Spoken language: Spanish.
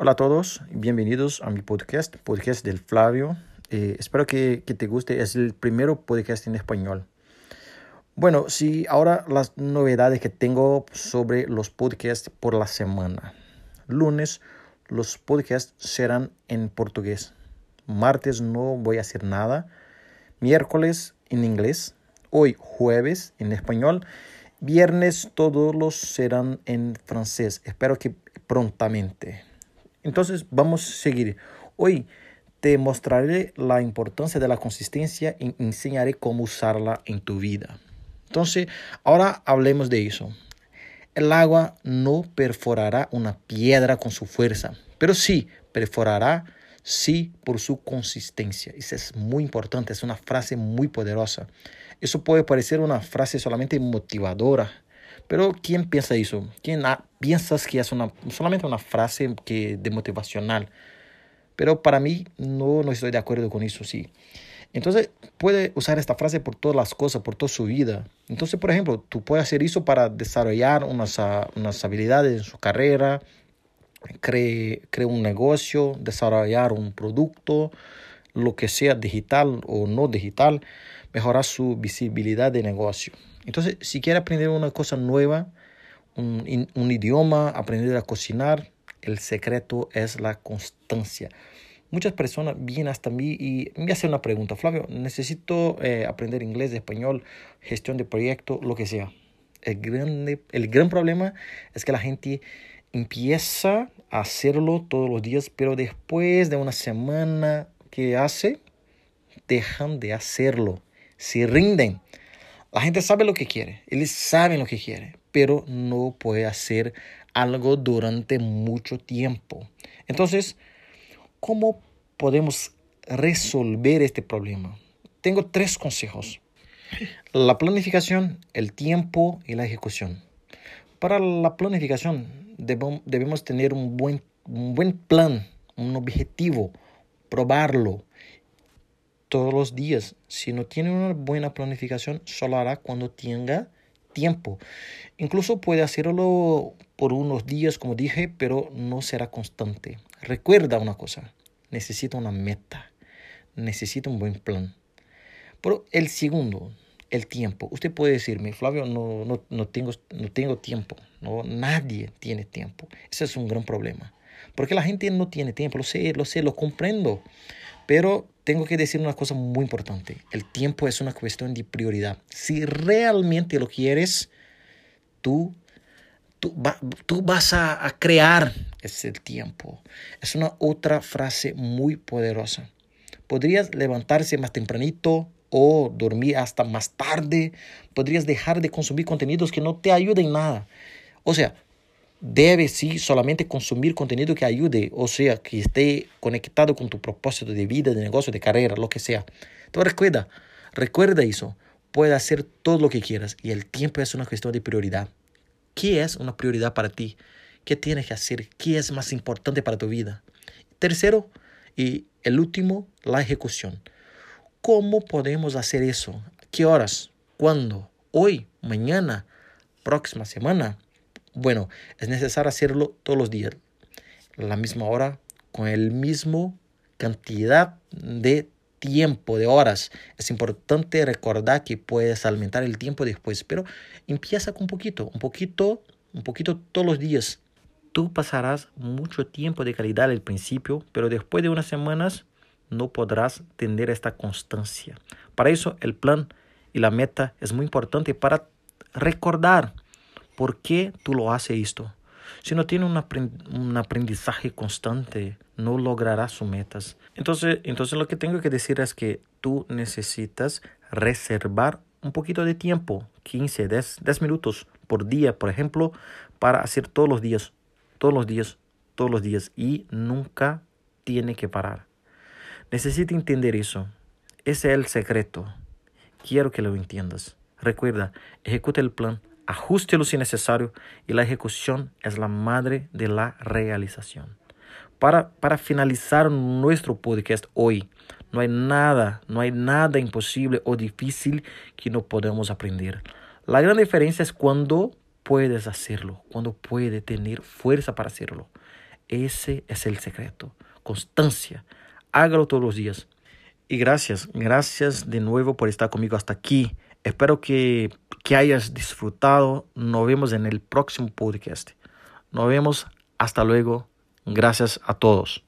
Hola a todos, bienvenidos a mi podcast, podcast del Flavio. Eh, espero que, te guste, es el primero podcast en español. Bueno, sí, ahora las novedades que tengo sobre los podcasts por la semana. Lunes, los podcasts serán en portugués. Martes no voy a hacer nada. Miércoles en inglés. Hoy jueves en español. Viernes todos los serán en francés. Espero que prontamente. Entonces vamos a seguir. Hoy te mostraré la importancia de la consistencia y enseñaré cómo usarla en tu vida. Entonces, ahora hablemos de eso. El agua no perforará una piedra con su fuerza, pero sí perforará sí por su consistencia. Eso es muy importante, es una frase muy poderosa. Eso puede parecer una frase solamente motivadora, pero ¿quién piensa eso? ¿Quién piensas que es una, solamente una frase que, de motivacional? Pero para mí no, no estoy de acuerdo con eso, sí. Entonces puede usar esta frase por todas las cosas, por toda su vida. Entonces, por ejemplo, tú puedes hacer eso para desarrollar unas, ah, unas habilidades en su carrera, crear cree un negocio, desarrollar un producto, lo que sea digital o no digital, mejorar su visibilidad de negocio. Entonces, si quiere aprender una cosa nueva, un, un idioma, aprender a cocinar, el secreto es la constancia. Muchas personas vienen hasta mí y me hacen una pregunta, Flavio, necesito eh, aprender inglés, español, gestión de proyecto, lo que sea. El, grande, el gran problema es que la gente empieza a hacerlo todos los días, pero después de una semana que hace, dejan de hacerlo, se rinden. La gente sabe lo que quiere, ellos saben lo que quiere, pero no puede hacer algo durante mucho tiempo. Entonces, ¿cómo podemos resolver este problema? Tengo tres consejos. La planificación, el tiempo y la ejecución. Para la planificación debemos tener un buen, un buen plan, un objetivo, probarlo todos los días. Si no tiene una buena planificación, solo hará cuando tenga tiempo. Incluso puede hacerlo por unos días, como dije, pero no será constante. Recuerda una cosa, necesita una meta, necesita un buen plan. Pero el segundo, el tiempo. Usted puede decirme, Flavio, no, no, no, tengo, no tengo tiempo. No, nadie tiene tiempo. Ese es un gran problema. Porque la gente no tiene tiempo, lo sé, lo sé, lo comprendo. Pero tengo que decir una cosa muy importante. El tiempo es una cuestión de prioridad. Si realmente lo quieres, tú, tú, vas a, a crear ese tiempo. Es una otra frase muy poderosa. Podrías levantarse más tempranito o dormir hasta más tarde. Podrías dejar de consumir contenidos que no te ayuden en nada. O sea, debes sí solamente consumir contenido que ayude, o sea, que esté conectado con tu propósito de vida, de negocio, de carrera, lo que sea. Entonces recuerda, recuerda eso. Puedes hacer todo lo que quieras y el tiempo es una cuestión de prioridad. ¿Qué es una prioridad para ti? ¿Qué tienes que hacer? ¿Qué es más importante para tu vida? Tercero y el último, la ejecución. ¿Cómo podemos hacer eso? ¿Qué horas? ¿Cuándo? ¿Hoy? ¿Mañana? ¿Próxima semana? Bueno, es necesario hacerlo todos los días, a la misma hora, con el mismo cantidad de tiempo, de horas. Es importante recordar que puedes aumentar el tiempo después, pero empieza con un poquito, un poquito, un poquito todos los días. Tú pasarás mucho tiempo de calidad al principio, pero después de unas semanas no podrás tener esta constancia. Para eso el plan y la meta es muy importante para recordar por qué tú lo haces esto. Si no tiene un, aprendizaje constante, no lograrás sus metas. Entonces, entonces lo que tengo que decir es que tú necesitas reservar un poquito de tiempo, 15, 10, 10 minutos por día, por ejemplo, para hacer todos los días, todos los días, todos los días y nunca tiene que parar. Necesita entender eso. Ese es el secreto. Quiero que lo entiendas. Recuerda, ejecuta el plan, lo si necesario y la ejecución es la madre de la realización. Para, para finalizar nuestro podcast hoy, no hay nada, no hay nada imposible o difícil que no podamos aprender. La gran diferencia es cuando puedes hacerlo, cuando puedes tener fuerza para hacerlo. Ese es el secreto. Constancia. Hágalo todos los días. Y gracias, gracias de nuevo por estar conmigo hasta aquí. Espero que, que hayas disfrutado. Nos vemos en el próximo podcast. Nos vemos. Hasta luego. Gracias a todos.